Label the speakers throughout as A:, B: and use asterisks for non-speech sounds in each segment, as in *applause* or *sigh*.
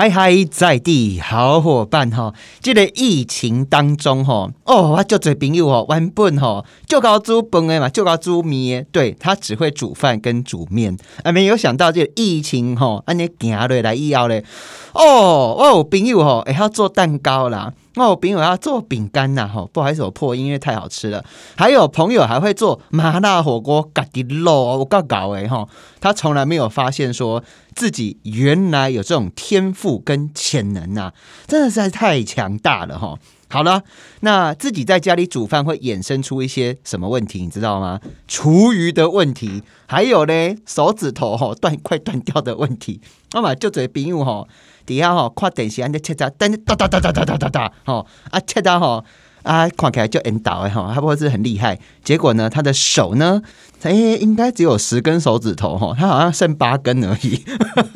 A: 嗨嗨，在地好伙伴哈！这个疫情当中哈，哦，我就做朋友哦，原本哈就搞煮饭的嘛，就搞煮面，对他只会煮饭跟煮面，啊，没有想到这个疫情哈，安尼行落来以后咧，哦，我有朋友吼，还要做蛋糕啦。我朋友要做饼干呐，哈，不好意思，我破音，因为太好吃了。还有朋友还会做麻辣火锅，嘎滴肉，我搞搞哎哈，他从来没有发现说自己原来有这种天赋跟潜能呐，真的是太强大了哈。好了，那自己在家里煮饭会衍生出一些什么问题，你知道吗？厨余的问题，还有呢，手指头哈断快断掉的问题。那么就嘴朋友哈。底下吼看电视安尼切杂，但是哒哒哒哒哒哒哒哒吼啊切到吼啊看起来就引导诶吼，他不是很厉害。结果呢，他的手呢，哎，应该只有十根手指头吼，他好像剩八根而已。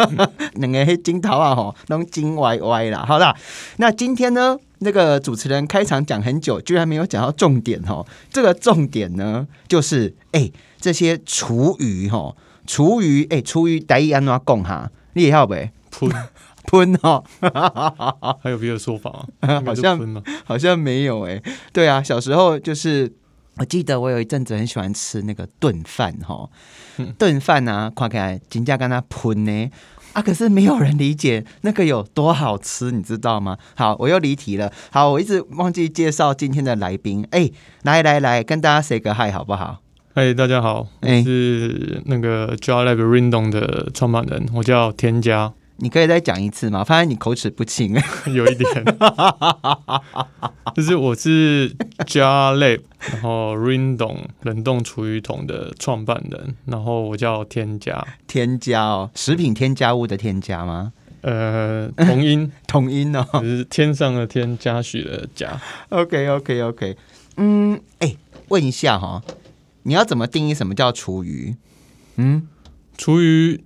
A: *laughs* 两个黑金头啊吼，弄金歪歪啦。好啦，那今天呢，那个主持人开场讲很久，居然没有讲到重点吼。这个重点呢，就是哎，这些厨余吼，厨余哎，厨余第一安怎讲哈？你也好呗？喷哦，*laughs*
B: 还有别的说法吗？*laughs*
A: 好像好像没有哎。对啊，小时候就是我记得我有一阵子很喜欢吃那个炖饭哈，炖饭啊，看起来金价跟他喷呢啊，可是没有人理解那个有多好吃，你知道吗？好，我又离题了。好，我一直忘记介绍今天的来宾。哎，来来来，跟大家 say 个 hi 好不好？
B: 嗨，大家好，我是那个 Jalab Rindong 的创办人，我叫添加。
A: 你可以再讲一次吗？发现你口齿不清，*laughs*
B: 有一点。*laughs* 就是我是 Jar Lab，然后 Rindong 冷冻厨余桶的创办人，然后我叫添加。
A: 添加哦，食品添加物的添加吗？
B: 呃，同音，*laughs*
A: 同音哦，
B: 就是天上的天，嘉许的嘉。
A: OK，OK，OK。嗯，哎，问一下哈，你要怎么定义什么叫厨余？
B: 嗯，厨余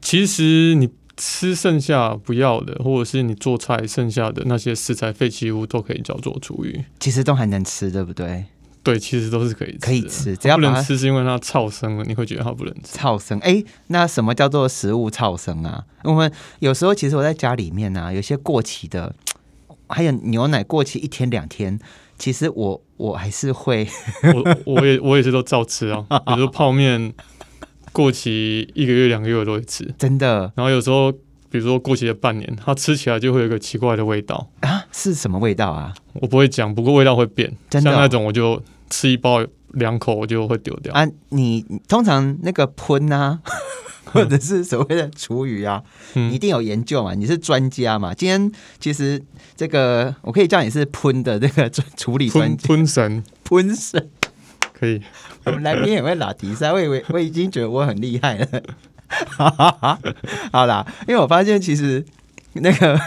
B: 其实你。吃剩下不要的，或者是你做菜剩下的那些食材废弃物，都可以叫做厨余。
A: 其实都还能吃，对不对？
B: 对，其实都是可以
A: 可以吃，只要
B: 不能吃是因为它超生了，你会觉得它不能吃。
A: 超生，哎，那什么叫做食物超生啊？我们有时候其实我在家里面啊，有些过期的，还有牛奶过期一天两天，其实我我还是会，
B: 我我也我也是都照吃啊，*laughs* 比如泡面。过期一个月、两个月我都会吃，
A: 真的。
B: 然后有时候，比如说过期了半年，它吃起来就会有一个奇怪的味道
A: 啊！是什么味道啊？
B: 我不会讲，不过味道会变。
A: 像
B: 那种，我就吃一包两口，我就会丢掉
A: 啊。你通常那个喷啊，或者是所谓的厨余啊，你一定有研究嘛？你是专家嘛？今天其实这个我可以叫你是喷的这个 *laughs* 处理专
B: 喷神，
A: 喷神
B: 可以。
A: 我们来宾也会拉题赛，我以为我已经觉得我很厉害了。*laughs* 好啦，因为我发现其实那个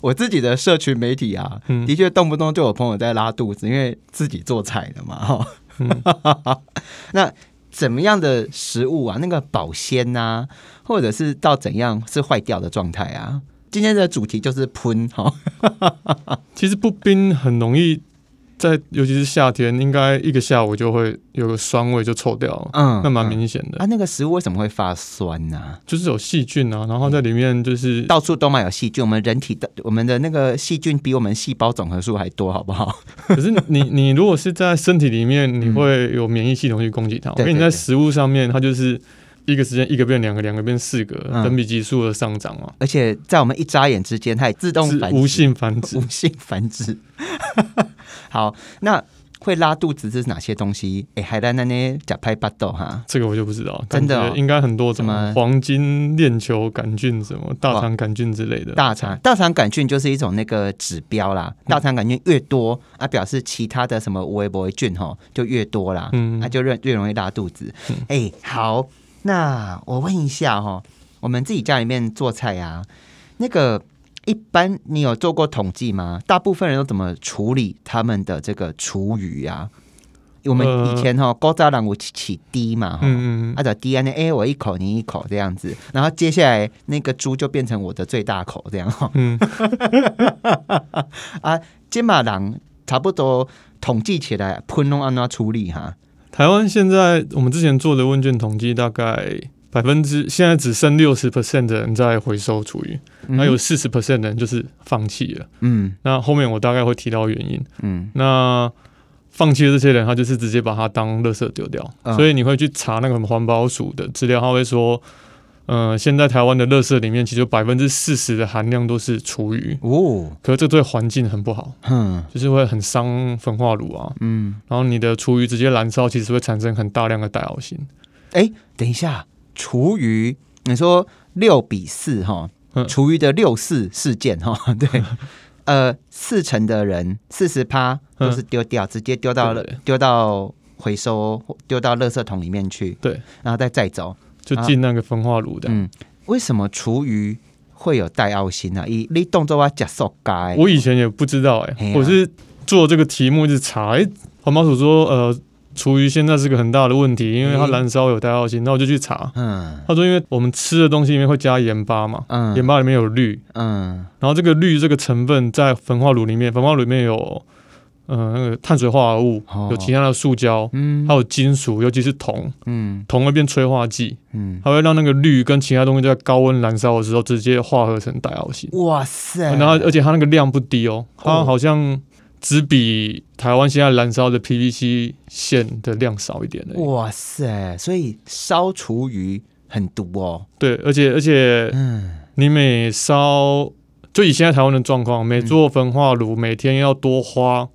A: 我自己的社群媒体啊，的确动不动就有朋友在拉肚子，因为自己做菜的嘛。哈，*laughs* 那怎么样的食物啊？那个保鲜呐，或者是到怎样是坏掉的状态啊？今天的主题就是喷哈。*laughs*
B: 其实不冰很容易。在尤其是夏天，应该一个下午就会有个酸味就臭掉了，嗯，那蛮明显的。
A: 啊，那个食物为什么会发酸呢？
B: 就是有细菌啊，然后在里面就是
A: 到处都蛮有细菌。我们人体的我们的那个细菌比我们细胞总和数还多，好不好？*laughs*
B: 可是你你如果是在身体里面，你会有免疫系统去攻击它。因为你在食物上面，它就是一个时间一个变两个，两个变四个，等比级数的上涨嘛。
A: 而且在我们一眨眼之间，它也自动
B: 无性繁殖，*laughs*
A: 无性繁殖。好，那会拉肚子这是哪些东西？哎，海南那呢假拍巴豆哈，
B: 这个我就不知道，
A: 真的
B: 应该很多什么？黄金链球杆菌、什么大肠杆菌之类的。
A: 大肠。大肠杆菌就是一种那个指标啦，大肠杆菌越多啊，表示其他的什么微博菌哈就越多啦，嗯，那就越越容易拉肚子。哎，好，那我问一下哈，我们自己家里面做菜啊，那个。一般你有做过统计吗？大部分人都怎么处理他们的这个厨余啊？我们以前哈高渣狼我起起滴嘛，嗯嗯，按照 DNA，我一口你一口这样子，然后接下来那个猪就变成我的最大口这样哈，嗯，*laughs* 啊，金马狼差不多统计起来，喷弄安那处理哈？
B: 台湾现在我们之前做的问卷统计，大概百分之现在只剩六十 percent 的人在回收厨余，那有四十 percent 的人就是放弃了。嗯，那后面我大概会提到原因。嗯，那放弃的这些人，他就是直接把它当垃圾丢掉。所以你会去查那个环保署的资料，他会说，嗯，现在台湾的垃圾里面，其实百分之四十的含量都是厨余。哦，可是这对环境很不好。嗯，就是会很伤焚化炉啊。嗯，然后你的厨余直接燃烧，其实会产生很大量的代奥辛。
A: 哎，等一下。厨余，你说六比四哈，厨余的六四事件哈，*laughs* 对，*laughs* 呃，四成的人四十趴都是丢掉，直接丢到了丢到回收丢到垃圾桶里面去，
B: 对，
A: 然后再再走，
B: 就进那个焚化炉的。嗯，
A: 为什么厨余会有带奥心啊？以你动作啊，假塑该，
B: 我以前也不知道哎，我是做这个题目是查，哎，环保署说呃。厨余现在是个很大的问题，因为它燃烧有带药性。那我就去查，嗯，他说因为我们吃的东西里面会加盐巴嘛，嗯，盐巴里面有氯，嗯，然后这个氯这个成分在焚化炉里面，焚化炉里面有，嗯，那个碳水化合物，有其他的塑胶，嗯，还有金属，尤其是铜，嗯，铜会变催化剂，嗯，它会让那个氯跟其他东西在高温燃烧的时候直接化合成带药性。哇塞！然后而且它那个量不低哦，它好像。只比台湾现在燃烧的 PVC 线的量少一点的。
A: 哇塞！所以烧厨余很毒哦。
B: 对，而且而且，嗯，你每烧，就以现在台湾的状况，每座焚化炉每天要多花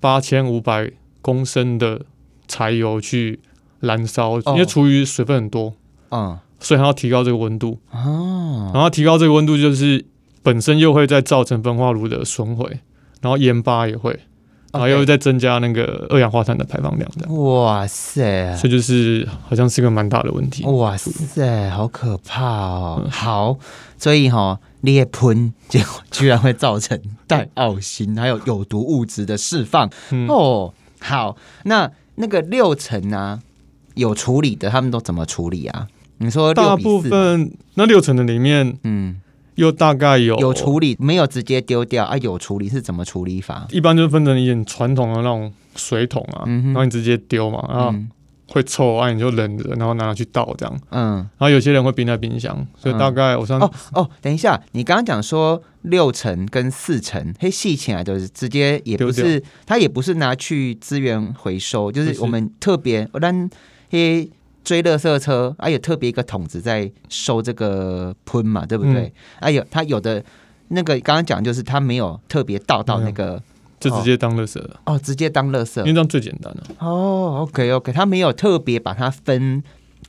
B: 八千五百公升的柴油去燃烧，因为厨余水分很多，嗯，所以它要提高这个温度。哦，然后提高这个温度，就是本身又会再造成焚化炉的损毁。然后盐巴也会，然后又再增加那个二氧化碳的排放量的。哇塞！这就是好像是个蛮大的问题。
A: 哇塞，好可怕哦！好，所以哈，裂喷结果居然会造成带奥辛，还有有毒物质的释放。哦，好，那那个六层呢？有处理的，他们都怎么处理啊？你说
B: 大部分那六层的里面，嗯。又大概有
A: 有处理，没有直接丢掉啊？有处理是怎么处理法？
B: 一般就分成一点传统的那种水桶啊，然后你直接丢嘛，然后会臭啊，你就冷着，然后拿去倒这样。嗯，然后有些人会冰在冰箱，所以大概我算
A: 哦哦，等一下，你刚刚讲说六层跟四层，嘿细起来就是直接也不是，它也不是拿去资源回收，就是我们特别我让嘿。追垃圾车，啊，有特别一个桶子在收这个喷嘛，对不对？啊，有他有的那个刚刚讲就是他没有特别倒到那个，
B: 就直接当乐色
A: 哦，直接当垃圾，
B: 因为这样最简单了。
A: 哦，OK OK，他没有特别把它分，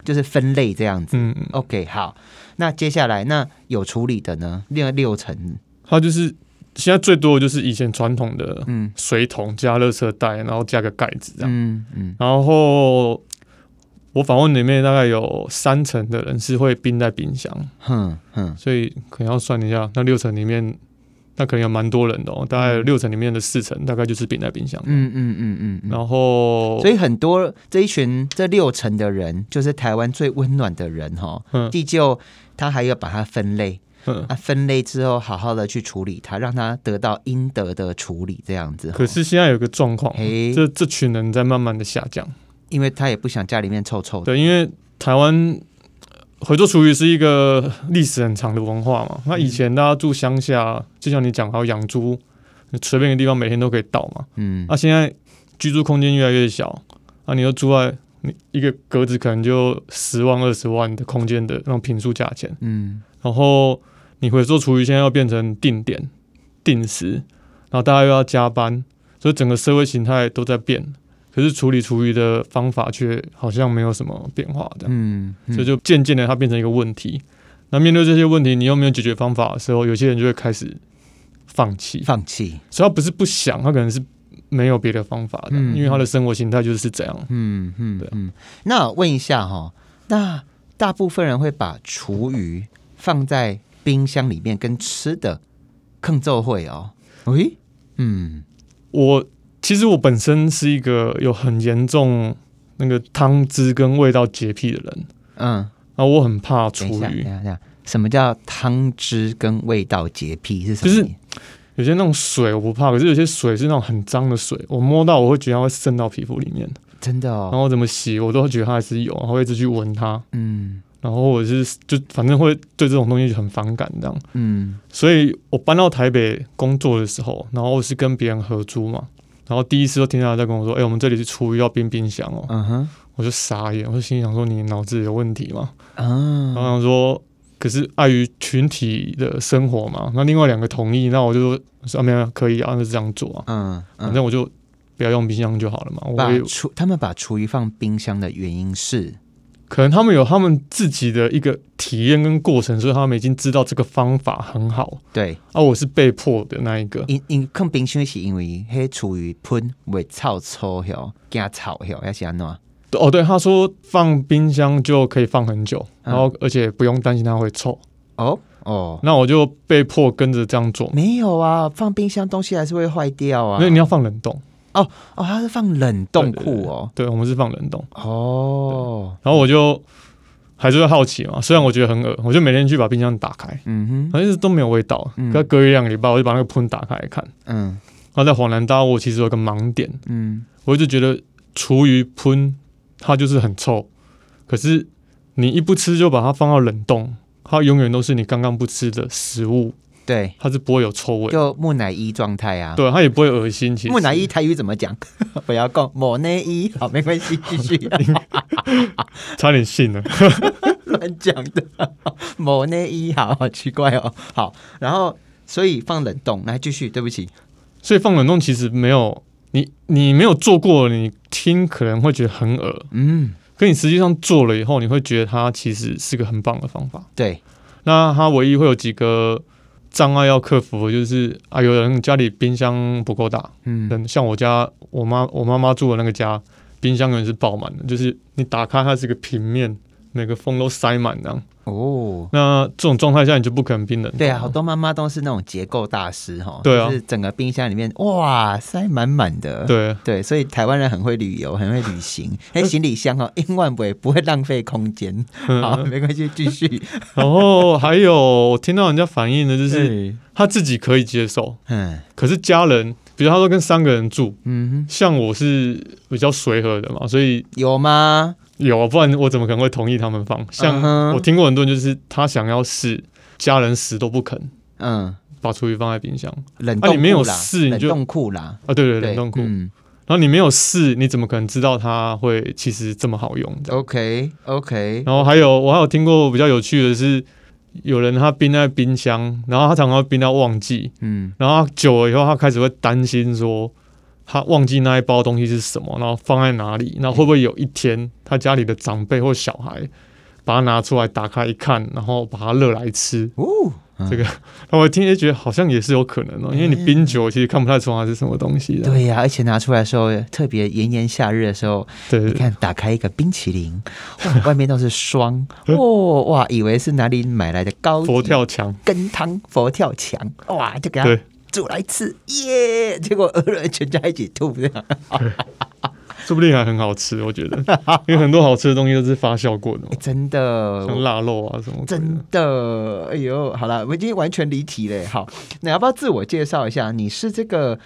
A: 就是分类这样子。嗯嗯，OK，好，那接下来那有处理的呢？另外六层，
B: 它就是现在最多的就是以前传统的嗯水桶加垃圾袋，然后加个盖子这样。嗯嗯，然后。我访问里面大概有三成的人是会冰在冰箱，哼哼，所以可能要算一下，那六成里面，那可能有蛮多人的哦，大概六成里面的四成大概就是冰在冰箱，嗯嗯嗯嗯，然后
A: 所以很多这一群这六成的人就是台湾最温暖的人哈，地就他还要把它分类，分类之后好好的去处理它，让它得到应得的处理这样子。
B: 可是现在有个状况，这这群人在慢慢的下降。
A: 因为他也不想家里面臭臭的。
B: 对，因为台湾回做厨余是一个历史很长的文化嘛。那以前大家住乡下，就像你讲，还有养猪，随便一个地方每天都可以倒嘛。嗯。那现在居住空间越来越小，啊，你又住在你一个格子，可能就十万、二十万的空间的那种平数价钱。嗯。然后你回做厨余，现在要变成定点、定时，然后大家又要加班，所以整个社会形态都在变。可是处理厨余的方法却好像没有什么变化的，嗯，所以就渐渐的它变成一个问题。那面对这些问题，你又没有解决方法的时候，有些人就会开始放弃，
A: 放弃。
B: 所以他不是不想，他可能是没有别的方法的，因为他的生活形态就是这样。嗯
A: 嗯，对，嗯。那问一下哈，那大部分人会把厨余放在冰箱里面跟吃的更奏会哦？喂，
B: 嗯，我。其实我本身是一个有很严重那个汤汁跟味道洁癖的人，嗯，然后我很怕厨余。
A: 什么叫汤汁跟味道洁癖？是什
B: 么？就是有些那种水我不怕，可是有些水是那种很脏的水，我摸到我会觉得它会渗到皮肤里面。
A: 真的哦。
B: 然后怎么洗我都会觉得它还是有，然后一直去闻它。嗯。然后我是就反正会对这种东西很反感这样。嗯，所以我搬到台北工作的时候，然后我是跟别人合租嘛，然后第一次就听到他在跟我说：“哎，我们这里是厨余要冰冰箱哦。”嗯哼，我就傻眼，我就心想说：“你脑子有问题吗？”嗯，然后想说。可是碍于群体的生活嘛，那另外两个同意，那我就说没有可以啊，那就这样做啊。嗯，反正我就不要用冰箱就好了嘛。
A: 把厨他们把厨余放冰箱的原因是，
B: 可能他们有他们自己的一个体验跟过程，所以他们已经知道这个方法很好。
A: 对，
B: 啊我是被迫的那一个。
A: 因因看冰箱是因为黑处于喷会臭臭哟，加臭哟，要是安怎？
B: 哦，对，他说放冰箱就可以放很久，然后而且不用担心它会臭。哦哦，那我就被迫跟着这样做。
A: 没有啊，放冰箱东西还是会坏掉啊。
B: 因为你要放冷冻。
A: 哦哦，他是放冷冻库哦。
B: 对，我们是放冷冻。哦。然后我就还是会好奇嘛，虽然我觉得很恶我就每天去把冰箱打开。嗯哼。反正都没有味道。嗯。隔一两个礼拜，我就把那个喷打开来看。嗯。然后在恍然大悟，其实有个盲点。嗯。我一直觉得厨余喷。它就是很臭，可是你一不吃就把它放到冷冻，它永远都是你刚刚不吃的食物。
A: 对，
B: 它是不会有臭味，
A: 就木乃伊状态啊。
B: 对，它也不会恶心。其实
A: 木乃伊台语怎么讲？*laughs* 不要讲木乃伊，好，没关系，继续。*laughs*
B: 差点信了，*laughs*
A: 乱讲的。木乃伊，好好奇怪哦。好，然后所以放冷冻，来继续。对不起，
B: 所以放冷冻其实没有。你你没有做过，你听可能会觉得很恶嗯，可你实际上做了以后，你会觉得它其实是个很棒的方法。
A: 对，
B: 那它唯一会有几个障碍要克服，就是啊，有人家里冰箱不够大，嗯，像我家我妈我妈妈住的那个家，冰箱永远是爆满的，就是你打开它是个平面，每个缝都塞满这样。哦，那这种状态下你就不可能冰冷。
A: 对啊，好多妈妈都是那种结构大师哈。
B: 对啊，
A: 是整个冰箱里面哇塞满满的。
B: 对
A: 对，所以台湾人很会旅游，很会旅行。*laughs* 哎，行李箱哦，一万不不会浪费空间。好，没关系，继续。*laughs*
B: 然后还有我听到人家反映的就是他自己可以接受，嗯，可是家人，比如他说跟三个人住，嗯，像我是比较随和的嘛，所以
A: 有吗？
B: 有啊，不然我怎么可能会同意他们放？像我听过很多人，就是他想要试，家人死都不肯。嗯，把厨余放在冰箱，
A: 冷冻库啦。
B: 你没有试，
A: 冷冻库啦。
B: 啊，对对，冷冻库。然后你没有试，你怎么可能知道它会其实这么好用
A: ？OK OK。
B: 然后还有，我还有听过比较有趣的是，有人他冰在冰箱，然后他常常冰到忘记。嗯。然后久了以后，他开始会担心说。他忘记那一包东西是什么，然后放在哪里？那会不会有一天他家里的长辈或小孩把它拿出来打开一看，然后把它热来吃？哦，这个那我听也觉得好像也是有可能哦，因为你冰酒其实看不太出来是什么东西的。
A: 对呀，而且拿出来的时候，特别炎炎夏日的时候，
B: 对，
A: 你看打开一个冰淇淋，*laughs* 外面都是霜，*laughs* 哦哇，以为是哪里买来的高
B: 佛跳墙
A: 羹汤，佛跳墙，哇，就给他。煮来吃耶！结果饿了，全家一起吐，这样，*laughs*
B: 说不定还很好吃。我觉得，因为很多好吃的东西都是发酵过的，*laughs*
A: 真的，
B: 像腊肉啊什么。
A: 真的，哎呦，好了，我已经完全离题了。好，那要不要自我介绍一下？你是这个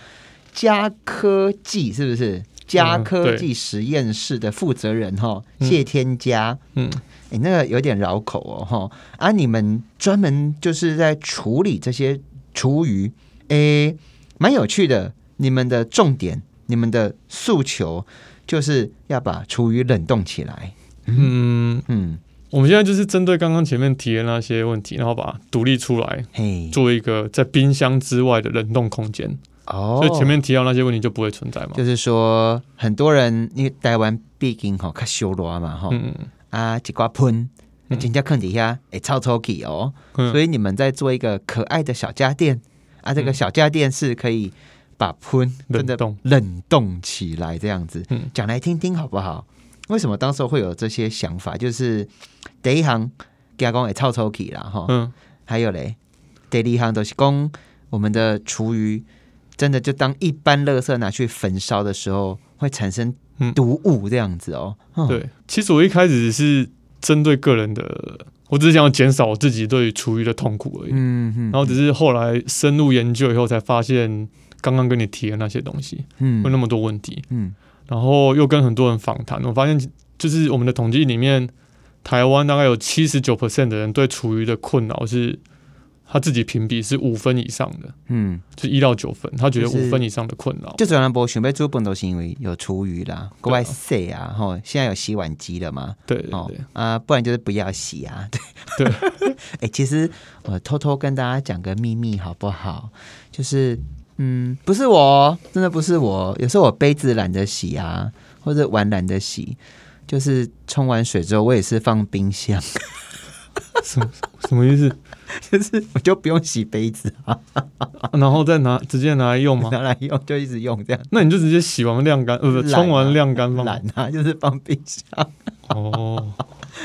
A: 加科技是不是？加科技实验室的负责人哈，谢天加。嗯，你那个有点绕口哦哈。啊，你们专门就是在处理这些厨余。诶，蛮有趣的。你们的重点，你们的诉求，就是要把厨余冷冻起来。嗯
B: 嗯，我们现在就是针对刚刚前面提的那些问题，然后把它独立出来，嘿，做一个在冰箱之外的冷冻空间。哦，所以前面提到那些问题就不会存在嘛？
A: 就是说，很多人因为台湾毕竟哈较修罗嘛吼，嗯啊，一挂喷，那人家坑底下诶臭臭气哦，所以你们在做一个可爱的小家电。啊，这个小家电是可以把喷
B: 冷冻。
A: 冷冻起来，这样子。讲来听听好不好？为什么当时会有这些想法？就是第一行加工也超抽起啦，哈，嗯，还有嘞，第二行都是供我们的厨余，真的就当一般垃圾拿去焚烧的时候，会产生毒物这样子哦。
B: 对，其实我一开始是针对个人的。我只是想要减少我自己对厨余的痛苦而已。嗯嗯。然后只是后来深入研究以后，才发现刚刚跟你提的那些东西，嗯，有那么多问题。嗯。然后又跟很多人访谈，我发现就是我们的统计里面，台湾大概有七十九 percent 的人对厨余的困扰是。他自己评比是五分以上的，嗯，就一到九分，他觉得五分以上的困扰。
A: 就主要不想被做本都是因为有厨余啦，国外洗啊，哈，现在有洗碗机了嘛，
B: 对对对，
A: 啊，不然就是不要洗啊，
B: 对 *laughs* 对。
A: 哎，*laughs* 其实我偷偷跟大家讲个秘密好不好？就是，嗯，不是我，真的不是我，有时候我杯子懒得洗啊，或者碗懒得洗，就是冲完水之后，我也是放冰箱。*laughs*
B: 什么什么意思？*laughs*
A: 就是我就不用洗杯子啊，*laughs*
B: 然后再拿直接拿来用吗？
A: 拿来用就一直用这样。
B: 那你就直接洗完晾干，呃，不，冲完晾干放。
A: 懒啊，就是放冰箱。
B: 哦，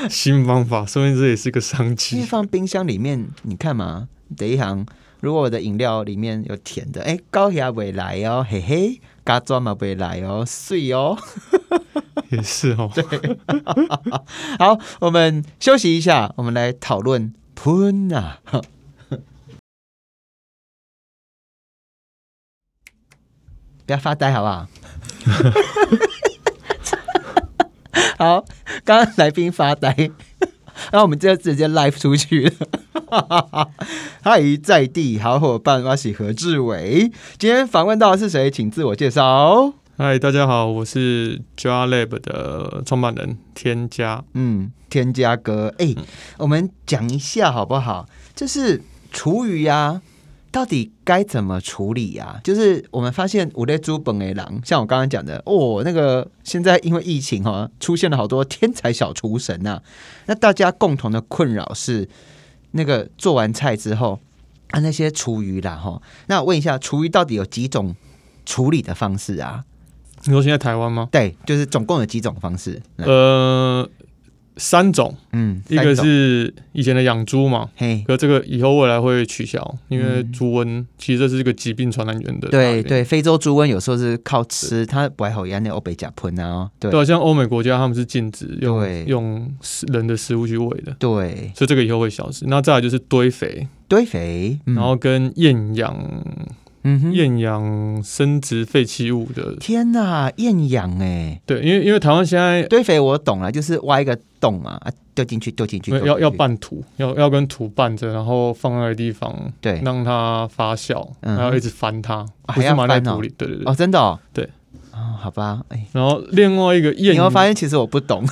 B: 新方法，说明这也是个商机。
A: 因为放冰箱里面，你看嘛，第一行，如果我的饮料里面有甜的，哎，高压未来哦，嘿嘿，加砖嘛未来哦，碎哦。*laughs*
B: 也是哦。
A: 对。好，我们休息一下，我们来讨论。喷呐！*laughs* 不要发呆，好不好？*laughs* 好，刚刚来宾发呆，*laughs* 那我们就直接 live 出去了。嗨，在地好伙伴，我是何志伟。今天访问到的是谁？请自我介绍。
B: 嗨，大家好，我是 Jar Lab 的创办人添加。
A: 嗯，添加哥，哎，我们讲一下好不好？就是厨余呀，到底该怎么处理呀？就是我们发现五类猪本诶狼，像我刚刚讲的，哦，那个现在因为疫情哈，出现了好多天才小厨神呐。那大家共同的困扰是，那个做完菜之后啊，那些厨余啦哈。那我问一下，厨余到底有几种处理的方式啊？
B: 你说现在台湾吗？
A: 对，就是总共有几种方式？
B: 呃，三种。嗯，一个是以前的养猪嘛，嘿，可这个以后未来会取消，因为猪瘟其实这是一个疾病传染源的。
A: 对对，非洲猪瘟有时候是靠吃，它不爱好一样那欧北甲喷啊。
B: 对，像欧美国家他们是禁止用用人的食物去喂的。
A: 对，
B: 所以这个以后会消失。那再来就是堆肥，
A: 堆肥，
B: 然后跟厌氧。嗯，厌氧生殖废弃物的。
A: 天哪，厌氧哎，
B: 对，因为因为台湾现在
A: 堆肥我懂了，就是挖一个洞嘛，啊，丢进去，丢进去，
B: 要要拌土，要要跟土拌着，然后放那个地方，
A: 对，
B: 让它发酵，然后一直翻它，还是埋在土里，对对对，
A: 哦，真的，哦，
B: 对。
A: 哦，好吧，哎，
B: 然后另外一个厌，
A: 你会发现其实我不懂，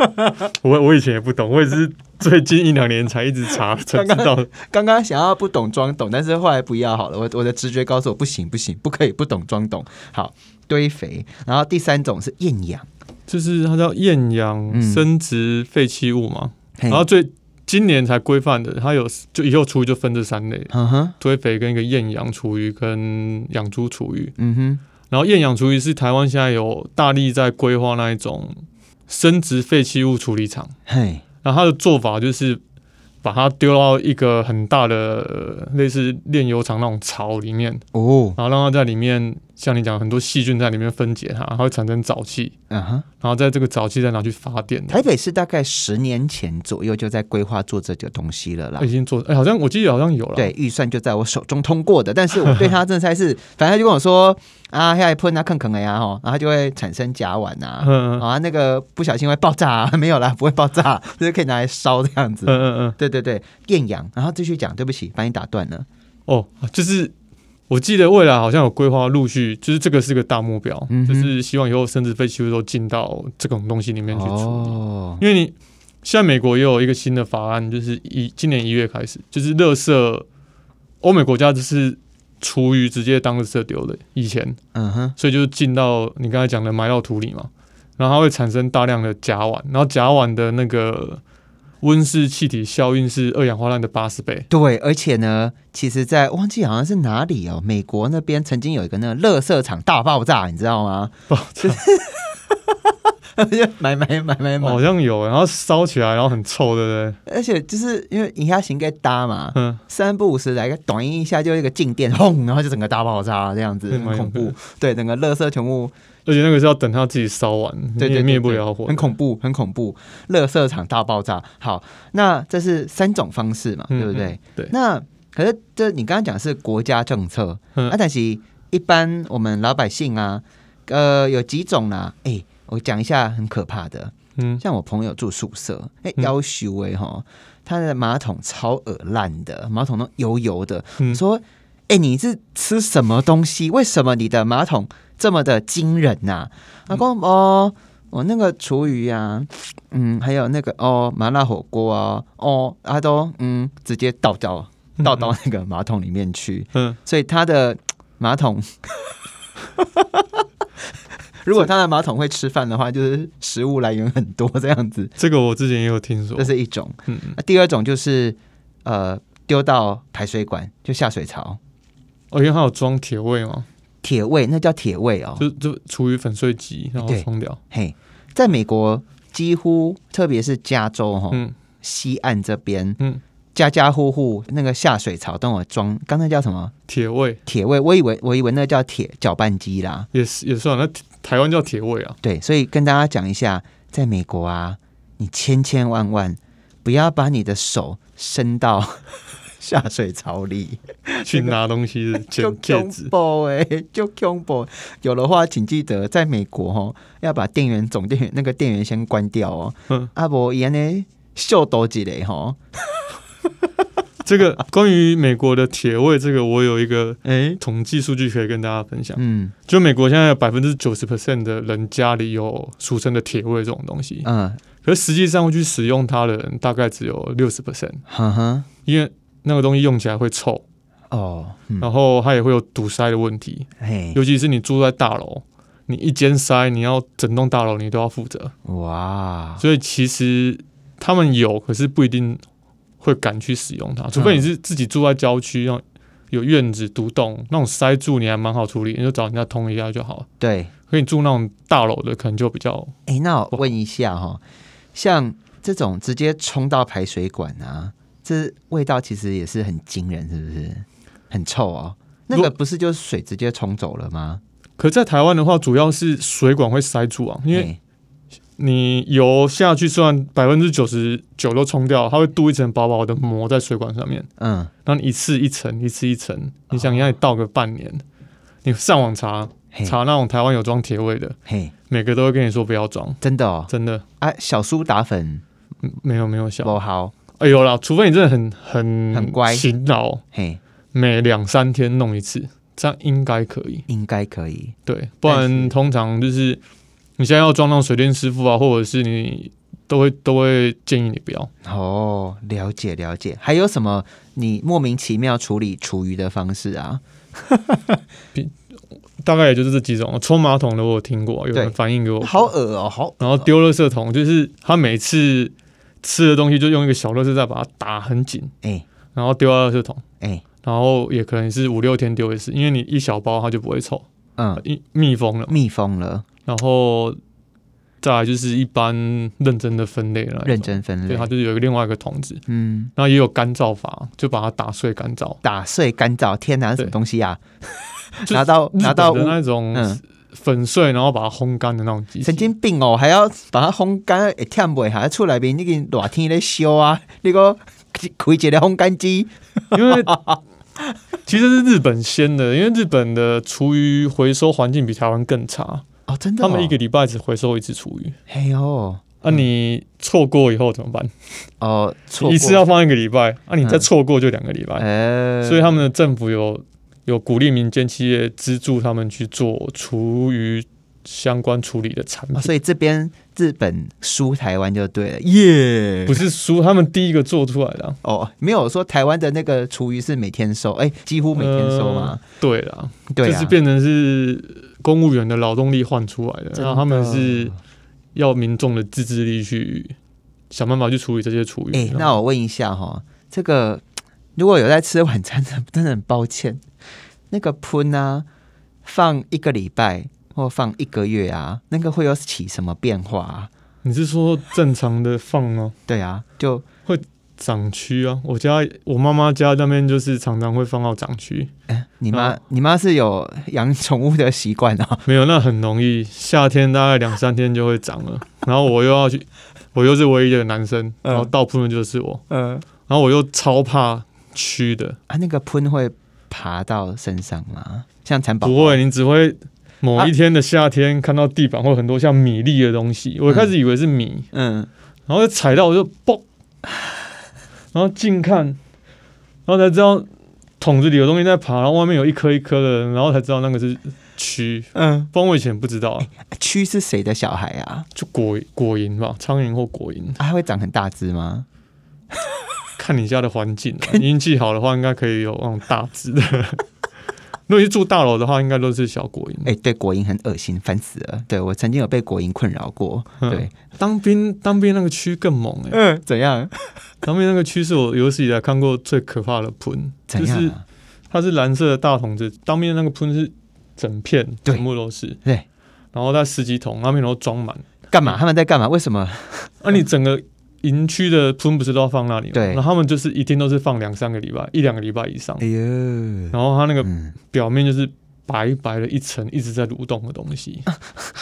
A: *laughs*
B: 我我以前也不懂，我也是最近一两年才一直查才知道。
A: 刚刚想要不懂装懂，但是后来不要好了，我我的直觉告诉我不行不行，不可以不懂装懂。好，堆肥，然后第三种是厌氧，
B: 就是它叫厌氧生殖废弃物嘛，然后最今年才规范的，它有就以后厨余就分这三类，嗯哼，堆肥跟一个厌氧厨余跟养猪厨余，嗯哼。然后厌氧处理是台湾现在有大力在规划那一种生殖废弃物处理厂，嘿，然后它的做法就是把它丢到一个很大的类似炼油厂那种槽里面，哦，然后让它在里面。像你讲，很多细菌在里面分解它，它会产生沼气，嗯哼，然后在这个沼气再拿去发电。
A: 台北市大概十年前左右就在规划做这个东西了啦，
B: 已经做，哎，好像我记得好像有了，
A: 对，预算就在我手中通过的，但是我对他这才是，*laughs* 反正他就跟我说啊，下一喷啊，坑坑的呀，哈，然后就会产生甲烷呐，*laughs* 啊，那个不小心会爆炸，没有啦，不会爆炸，*laughs* 就是可以拿来烧这样子，嗯嗯嗯，对对对，电氧，然后继续讲，对不起，把你打断了，
B: 哦，就是。我记得未来好像有规划，陆续就是这个是个大目标，就是希望以后甚至废弃物都进到这种东西里面去处理。因为你现在美国也有一个新的法案，就是一今年一月开始，就是垃圾，欧美国家就是厨余直接当垃圾丢的，以前，嗯哼，所以就进到你刚才讲的埋到土里嘛，然后它会产生大量的甲烷，然后甲烷的那个。温室气体效应是二氧化碳的八十倍。
A: 对，而且呢，其实，在忘记好像是哪里哦，美国那边曾经有一个那个垃圾场大爆炸，你知道吗？
B: 爆炸，
A: 买买买买买，
B: 好像有，然后烧起来，然后很臭，对不
A: 对？而且就是因为营下型该搭嘛，嗯，三不五十来个短音一下，就一个静电，轰，然后就整个大爆炸，这样子很恐怖。对，整个垃圾全部。
B: 而且那个是要等它自己烧完，对对，灭不了火，
A: 很恐怖，很恐怖。垃圾场大爆炸。好，那这是三种方式嘛，对不对？
B: 对。
A: 那可是这你刚刚讲是国家政策，啊，但是一般我们老百姓啊，呃，有几种呢？哎，我讲一下很可怕的，嗯，像我朋友住宿舍，哎，要修哎哈，他的马桶超恶烂的，马桶都油油的。嗯说，哎，你是吃什么东西？为什么你的马桶这么的惊人呐？他说，哦，我那个厨余呀，嗯，还有那个哦，麻辣火锅啊，哦，他都嗯，直接倒掉。倒到那个马桶里面去，嗯，所以他的马桶，*laughs* 如果他的马桶会吃饭的话，就是食物来源很多这样子。
B: 这个我之前也有听说，
A: 这是一种。嗯，那第二种就是呃，丢到排水管就下水槽。
B: 哦，因为它有装铁位吗？
A: 铁位那叫铁位哦，
B: 就就处于粉碎机，然后冲掉。
A: 嘿，在美国几乎特别是加州哈，西岸这边，嗯。家家户户那个下水槽都有装，刚才叫什么？
B: 铁位，
A: 铁位。我以为我以为那叫铁搅拌机啦。
B: 也是也算，那台湾叫铁位啊。
A: 对，所以跟大家讲一下，在美国啊，你千千万万不要把你的手伸到下水槽里 *laughs*
B: 去拿东西，*laughs*
A: 就恐怖哎，*laughs* 就恐怖。有的话，请记得在美国哦，要把电源总电源那个电源先关掉哦。嗯，阿伯伊呢，秀多几嘞哈。
B: 这个关于美国的铁位，这个我有一个诶统计数据可以跟大家分享。嗯，就美国现在有百分之九十 percent 的人家里有俗称的铁位这种东西。嗯，可是实际上会去使用它的人大概只有六十 percent。哈哈，因为那个东西用起来会臭哦，然后它也会有堵塞的问题。尤其是你住在大楼，你一间塞，你要整栋大楼你都要负责。哇，所以其实他们有，可是不一定。会敢去使用它，除非你是自己住在郊区，让有院子独栋那种塞住，你还蛮好处理，你就找人家通一下就好。
A: 对，
B: 可以住那种大楼的，可能就比较……
A: 哎，那我问一下哈，像这种直接冲到排水管啊，这味道其实也是很惊人，是不是？很臭哦。那个不是就是水直接冲走了吗？
B: 可在台湾的话，主要是水管会塞住啊，因为。你油下去，虽然百分之九十九都冲掉，它会镀一层薄薄的膜在水管上面。嗯，然后一次一层，一次一层，你想让你倒个半年，你上网查查那种台湾有装铁味的，嘿，每个都会跟你说不要装，
A: 真的哦，
B: 真的。
A: 哎，小苏打粉，
B: 没有没有小，
A: 不好。
B: 哎呦啦，除非你真的很很
A: 很乖
B: 勤劳，嘿，每两三天弄一次，这样应该可以，
A: 应该可以。
B: 对，不然通常就是。你现在要装那种水电师傅啊，或者是你都会都会建议你不要。
A: 哦，了解了解。还有什么你莫名其妙处理厨余的方式啊？*laughs*
B: 大概也就是这几种。冲马桶的我有听过，有人反映给我。
A: 好恶哦，好。
B: 然后丢垃圾桶，就是他每次吃的东西就用一个小垃圾袋把它打很紧，哎，然后丢到垃圾桶，哎，然后也可能是五六天丢一次，因为你一小包它就不会臭，嗯，一密封了，
A: 密封了。
B: 然后再来就是一般认真的分类了，
A: 认真分类，
B: 对，它就是有一个另外一个桶子，嗯，然后也有干燥法，就把它打碎干燥，
A: 打碎干燥，天哪，什么东西啊？*laughs* 拿到拿到
B: 那种粉碎，然后把它烘干的那种机
A: 神经病哦，还要把它烘干，一天不还出来边那个热天在烧啊，那个 *laughs* 开一个烘干机，
B: 因为 *laughs* 其实是日本先的，因为日本的厨余回收环境比台湾更差。
A: 哦，真的，
B: 他们一个礼拜只回收一次厨余。嘿呦，那你错过以后怎么办？哦，一次要放一个礼拜，啊，你再错过就两个礼拜。所以他们的政府有有鼓励民间企业资助他们去做厨余相关处理的产品。
A: 所以这边日本输台湾就对了，耶！
B: 不是输，他们第一个做出来的。
A: 哦，没有说台湾的那个厨余是每天收，哎，几乎每天收吗？
B: 对了，就是变成是。公务员的劳动力换出来的，然后他们是要民众的自制力去想办法去处理这些厨余。
A: 哎，那我问一下哈，这个如果有在吃晚餐的，*laughs* 真的很抱歉，那个喷啊，放一个礼拜或放一个月啊，那个会有起什么变化啊？
B: 你是说正常的放吗？
A: 对啊，就
B: 会。长蛆啊，我家我妈妈家那边就是常常会放到长蛆。
A: 哎，你妈你妈是有养宠物的习惯啊？*laughs*
B: 没有，那很容易，夏天大概两三天就会长了。然后我又要去，我又是唯一的男生，然后倒喷的就是我。嗯，然后我又超怕蛆的。
A: 啊，那个喷会爬到身上吗？像蚕宝
B: 不会，你只会某一天的夏天，看到地板会很多像米粒的东西，我一开始以为是米，嗯，然后就踩到我就嘣，*laughs* 然后近看，然后才知道桶子里有东西在爬，然后外面有一颗一颗的，然后才知道那个是蛆，嗯，不然我以前不知道，
A: 蛆是谁的小孩啊？
B: 就果果蝇吧，苍蝇或果蝇，
A: 它会长很大只吗？*laughs*
B: 看你家的环境，运气好的话，应该可以有那种大只的。*laughs* 如果是住大楼的话，应该都是小果蝇。
A: 哎，对，果蝇很恶心，烦死了。对我曾经有被果蝇困扰过。对，
B: 当兵当兵那个区更猛哎。
A: 嗯，怎样？
B: 当兵那个区是我有史以来看过最可怕的喷。就是它是蓝色的大桶子，当兵的那个喷是整片全部都是。
A: 对。
B: 然后在十几桶，那边都装满。
A: 干嘛？他们在干嘛？为什么？
B: 那你整个。营区的喷不是都要放那里吗？
A: 对，
B: 那他们就是一定都是放两三个礼拜，一两个礼拜以上。哎呦，然后它那个表面就是白白的一层一直在蠕动的东西，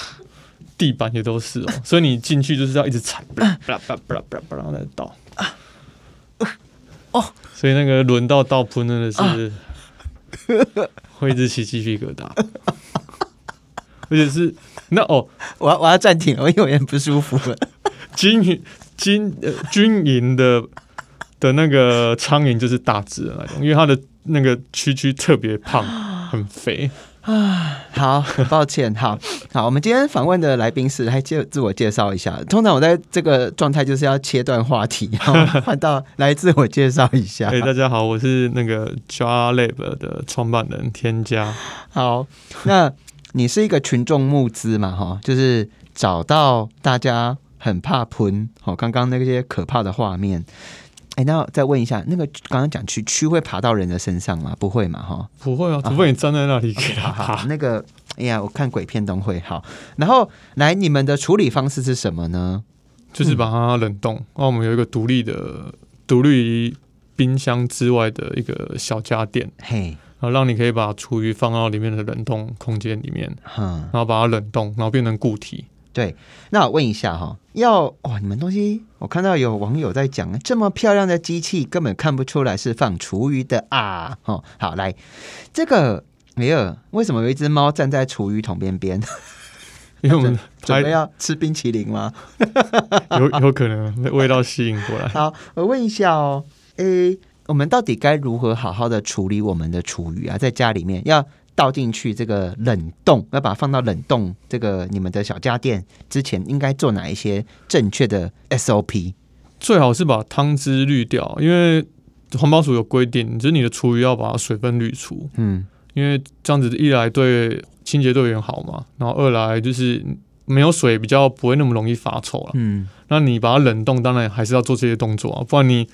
B: *laughs* 地板也都是哦，所以你进去就是要一直踩，*laughs* 不啦不啦不啦不啦再倒。哦，所以那个轮到倒喷真的是会一直起鸡皮疙瘩，而且是那哦，
A: 我要我要暂停了，我有点不舒服了，
B: 金鱼。军呃军营的的那个苍蝇就是大只的那种，因为它的那个区区特别胖，很肥
A: 啊。好，很抱歉，好好，我们今天访问的来宾是来介自我介绍一下。通常我在这个状态就是要切断话题，然后换到来自我介绍一下。*laughs*
B: 哎，大家好，我是那个 Jar Lab 的创办人添加。
A: 好，那你是一个群众募资嘛？哈，就是找到大家。很怕喷，好，刚刚那些可怕的画面，哎，那再问一下，那个刚刚讲蛆蛆会爬到人的身上吗？不会嘛，哈，
B: 不会啊，除非你站在那里给它
A: 爬。那个，哎呀，我看鬼片都会好。然后来，你们的处理方式是什么呢？
B: 就是把它冷冻。那我们有一个独立的、独立于冰箱之外的一个小家电，嘿，然后让你可以把厨余放到里面的冷冻空间里面，然后把它冷冻，然后变成固体。
A: 对，那我问一下哈，要哇，你们东西我看到有网友在讲，这么漂亮的机器根本看不出来是放厨余的啊！哦，好来，这个没有，为什么有一只猫站在厨余桶边边？*laughs*
B: 因为我们
A: 准备要吃冰淇淋吗？*laughs*
B: 有有可能被味道吸引过来。
A: 好，我问一下哦，诶，我们到底该如何好好的处理我们的厨余啊？在家里面要。倒进去这个冷冻，要把它放到冷冻这个你们的小家电之前，应该做哪一些正确的 SOP？
B: 最好是把汤汁滤掉，因为环保署有规定，就是你的厨余要把水分滤除。嗯，因为这样子一来对清洁队员好嘛，然后二来就是没有水比较不会那么容易发臭了。嗯，那你把它冷冻，当然还是要做这些动作啊，不然你。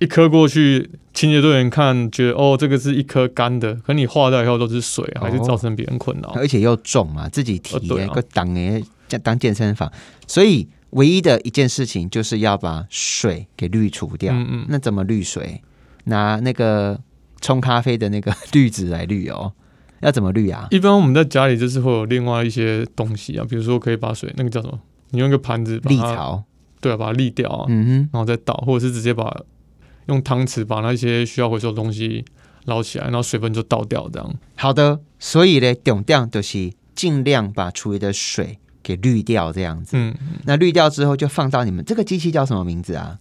B: 一颗过去，清洁队员看觉得哦，这个是一颗干的，可你化掉以后都是水，还是造成别人困扰，
A: 而且又重嘛，自己提一个当诶，当健身房，所以唯一的一件事情就是要把水给滤除掉。嗯嗯，那怎么滤水？拿那个冲咖啡的那个滤纸来滤哦。要怎么滤啊？
B: 一般我们在家里就是会有另外一些东西啊，比如说可以把水那个叫什么？你用一个盘子
A: 沥槽，
B: 对啊，把它沥掉啊，嗯哼，然后再倒，或者是直接把。用汤匙把那些需要回收的东西捞起来，然后水分就倒掉，这样。
A: 好的，所以呢，重点就是尽量把厨余的水给滤掉，这样子。嗯，那滤掉之后就放到你们这个机器叫什么名字啊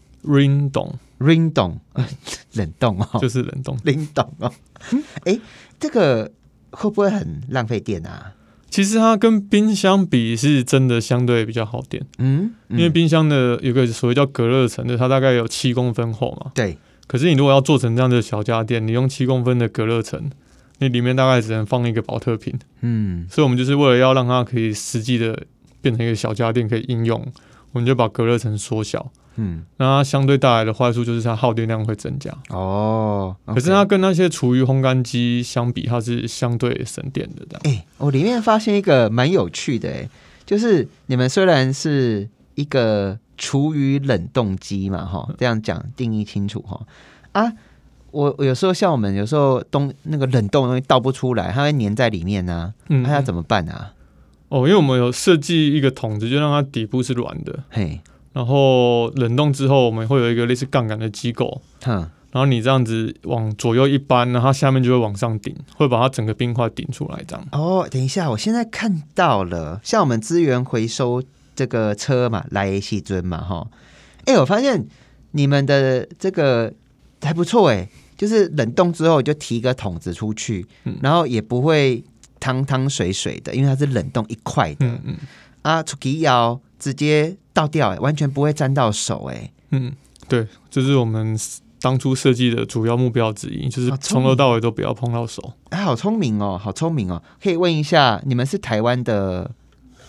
B: 冻
A: ，Rain 冻，*laughs* 冷冻哦，
B: 就是冷冻，*laughs*
A: 冷冻哦。哎，这个会不会很浪费电啊？
B: 其实它跟冰箱比是真的相对比较好点，嗯，因为冰箱的有个所谓叫隔热层的，它大概有七公分厚嘛，
A: 对。
B: 可是你如果要做成这样的小家电，你用七公分的隔热层，你里面大概只能放一个保特瓶，嗯。所以我们就是为了要让它可以实际的变成一个小家电可以应用，我们就把隔热层缩小。嗯，那它相对带来的坏处就是它耗电量会增加哦。可是它跟那些厨余烘干机相比，它是相对省电的。
A: 哎，我里面发现一个蛮有趣的，哎，就是你们虽然是一个厨余冷冻机嘛，哈，这样讲定义清楚哈。啊，我有时候像我们有时候东那个冷冻东西倒不出来，它会粘在里面呢，嗯，它要怎么办啊？
B: 哦，因为我们有设计一个桶子，就让它底部是软的，嘿。然后冷冻之后，我们会有一个类似杠杆的机构，嗯，然后你这样子往左右一搬，然后它下面就会往上顶，会把它整个冰块顶出来，这样。
A: 哦，等一下，我现在看到了，像我们资源回收这个车嘛，来西尊嘛，哈。哎，我发现你们的这个还不错哎，就是冷冻之后就提个桶子出去，然后也不会汤汤水水的，因为它是冷冻一块的。嗯嗯。啊，出去要直接倒掉，哎，完全不会沾到手，哎。
B: 嗯，对，这是我们当初设计的主要目标之一，就是从头到尾都不要碰到手。
A: 哎，好聪明哦，好聪明哦！可以问一下，你们是台湾的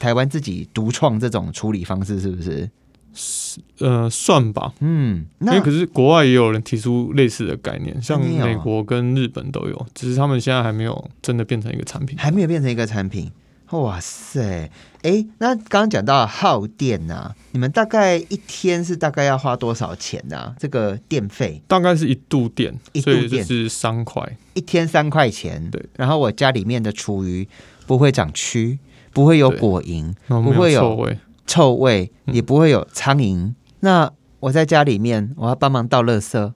A: 台湾自己独创这种处理方式，是不是？
B: 是呃，算吧，嗯，因为可是国外也有人提出类似的概念，像美国跟日本都有，只是他们现在还没有真的变成一个产品，
A: 还没有变成一个产品。哇塞，哎，那刚刚讲到耗电呐，你们大概一天是大概要花多少钱呢？这个电费
B: 大概是一度电，一度电是三块，
A: 一天三块钱。
B: 对，
A: 然后我家里面的厨余不会长蛆，不会有果蝇，不会有
B: 臭味。
A: 臭味也不会有苍蝇。那我在家里面，我要帮忙倒垃圾。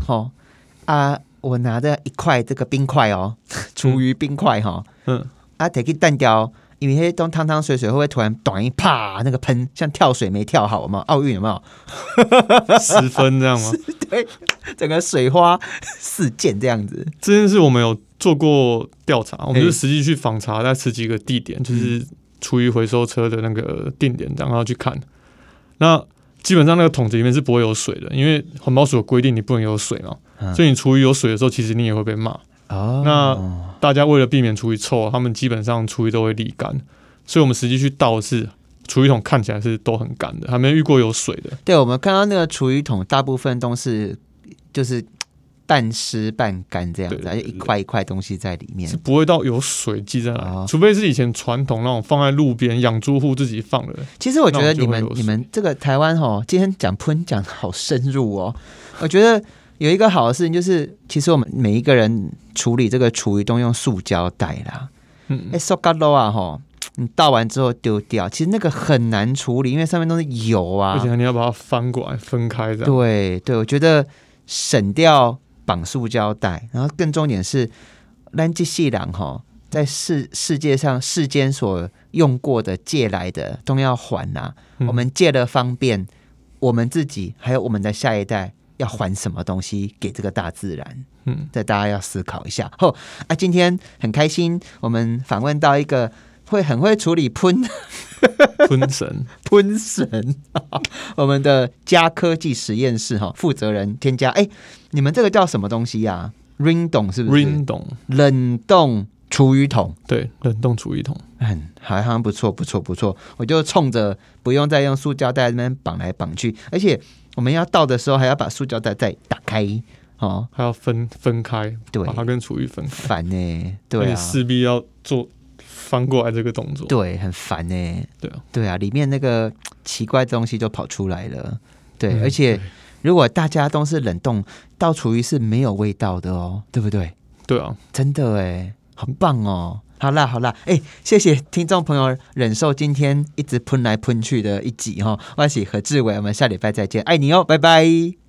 A: 好啊，我拿着一块这个冰块哦，*laughs* 厨余冰块哈。嗯啊，得去淡掉，因为东汤汤水水会不会突然短一啪那个喷，像跳水没跳好吗？奥运有没有
B: 十分这样吗？*laughs*
A: 对，整个水花四溅这样子。
B: 这件事我们有做过调查，我们就实际去访查在十几个地点，就是。厨余回收车的那个定点，然后去看。那基本上那个桶子里面是不会有水的，因为环保署有规定你不能有水嘛。所以你厨余有水的时候，其实你也会被骂。哦。那大家为了避免厨余臭，他们基本上厨余都会沥干。所以我们实际去倒是厨余桶看起来是都很干的，还没遇过有水的。
A: 对，我们看到那个厨余桶大部分都是就是。半湿半干这样子，就一块一块东西在里面，
B: 是不会到有水积在来，除非是以前传统那种放在路边养猪户自己放的。
A: 其实我觉得你们你们这个台湾哈，今天讲喷讲好深入哦。我觉得有一个好的事情就是，其实我们每一个人处理这个厨余都用塑胶袋啦。嗯，哎，塑胶袋啊哈，你倒完之后丢掉，其实那个很难处理，因为上面都是油啊，
B: 而且你要把它翻过来分开的。
A: 对对，我觉得省掉。绑塑胶袋，然后更重点是，垃圾细囊哈，在世世界上世间所用过的借来的都要还呐。我们借了方便，我们自己还有我们的下一代要还什么东西给这个大自然？嗯，这大家要思考一下。后啊，今天很开心，我们访问到一个。会很会处理喷
B: 喷 *laughs* 神
A: 喷神，*laughs* *laughs* 我们的加科技实验室哈负责人添加哎，你们这个叫什么东西呀？Ring 董是不是
B: ？Ring 董
A: 冷冻厨余桶，
B: 对，冷冻厨余桶，
A: 嗯，好像不错，不错，不错。我就冲着不用再用塑胶袋那边绑来绑去，而且我们要倒的时候还要把塑胶袋再打开
B: 哦，还要分分开，
A: 对，
B: 把它跟厨余分开，
A: 烦呢，对啊，
B: 势必要做。翻过来这个动作，
A: 对，很烦呢。
B: 对啊，
A: 对啊，里面那个奇怪的东西就跑出来了。对，而且如果大家都是冷冻，倒厨余是没有味道的哦，对不对？
B: 对啊，
A: 真的哎，很棒哦。好啦，好啦，哎，谢谢听众朋友忍受今天一直喷来喷去的一集哈。我是何志伟，我们下礼拜再见，爱你哦，拜拜。